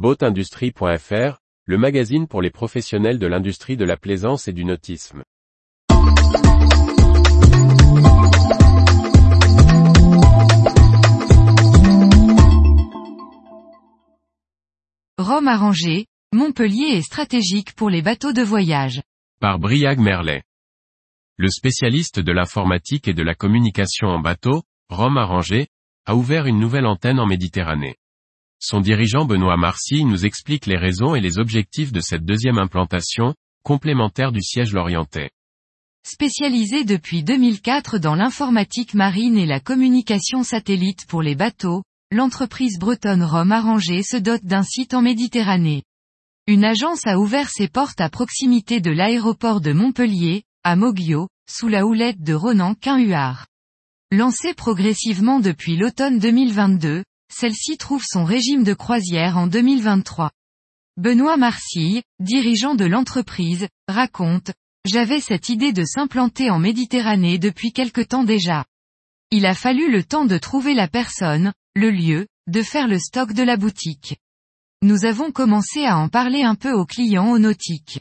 Boatindustrie.fr, le magazine pour les professionnels de l'industrie de la plaisance et du nautisme. Rome arrangée, Montpellier est stratégique pour les bateaux de voyage. Par Briag Merlet. Le spécialiste de l'informatique et de la communication en bateau, Rome arrangé, a ouvert une nouvelle antenne en Méditerranée. Son dirigeant Benoît Marcy nous explique les raisons et les objectifs de cette deuxième implantation, complémentaire du siège lorientais. Spécialisé depuis 2004 dans l'informatique marine et la communication satellite pour les bateaux, l'entreprise bretonne Rome Arrangé se dote d'un site en Méditerranée. Une agence a ouvert ses portes à proximité de l'aéroport de Montpellier, à Moguio, sous la houlette de Ronan Quinhuard. Lancée progressivement depuis l'automne 2022, celle-ci trouve son régime de croisière en 2023. Benoît Marcille, dirigeant de l'entreprise, raconte, J'avais cette idée de s'implanter en Méditerranée depuis quelque temps déjà. Il a fallu le temps de trouver la personne, le lieu, de faire le stock de la boutique. Nous avons commencé à en parler un peu aux clients au nautique.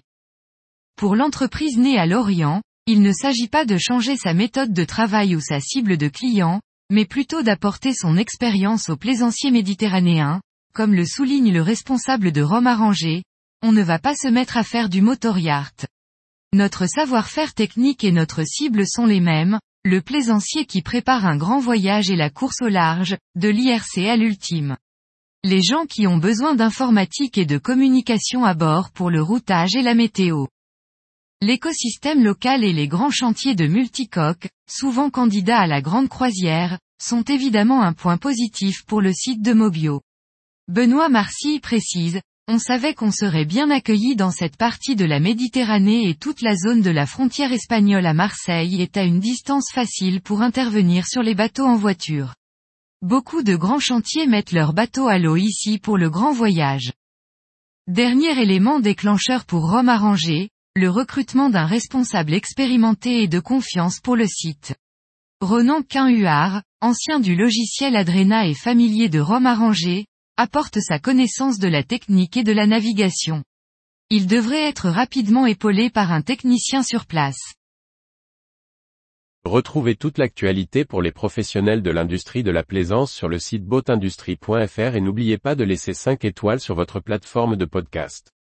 Pour l'entreprise née à Lorient, il ne s'agit pas de changer sa méthode de travail ou sa cible de clients, mais plutôt d'apporter son expérience aux plaisanciers méditerranéens, comme le souligne le responsable de Rome Arrangé, on ne va pas se mettre à faire du motor yacht. Notre savoir-faire technique et notre cible sont les mêmes, le plaisancier qui prépare un grand voyage et la course au large, de l'IRC à l'ultime. Les gens qui ont besoin d'informatique et de communication à bord pour le routage et la météo. L'écosystème local et les grands chantiers de multicoques, souvent candidats à la grande croisière, sont évidemment un point positif pour le site de Mobio. Benoît Marcy précise, on savait qu'on serait bien accueilli dans cette partie de la Méditerranée et toute la zone de la frontière espagnole à Marseille est à une distance facile pour intervenir sur les bateaux en voiture. Beaucoup de grands chantiers mettent leurs bateaux à l'eau ici pour le grand voyage. Dernier élément déclencheur pour Rome arrangé, le recrutement d'un responsable expérimenté et de confiance pour le site. Ronan Quinhuard, ancien du logiciel Adrena et familier de Rome Arrangé, apporte sa connaissance de la technique et de la navigation. Il devrait être rapidement épaulé par un technicien sur place. Retrouvez toute l'actualité pour les professionnels de l'industrie de la plaisance sur le site boatindustrie.fr et n'oubliez pas de laisser 5 étoiles sur votre plateforme de podcast.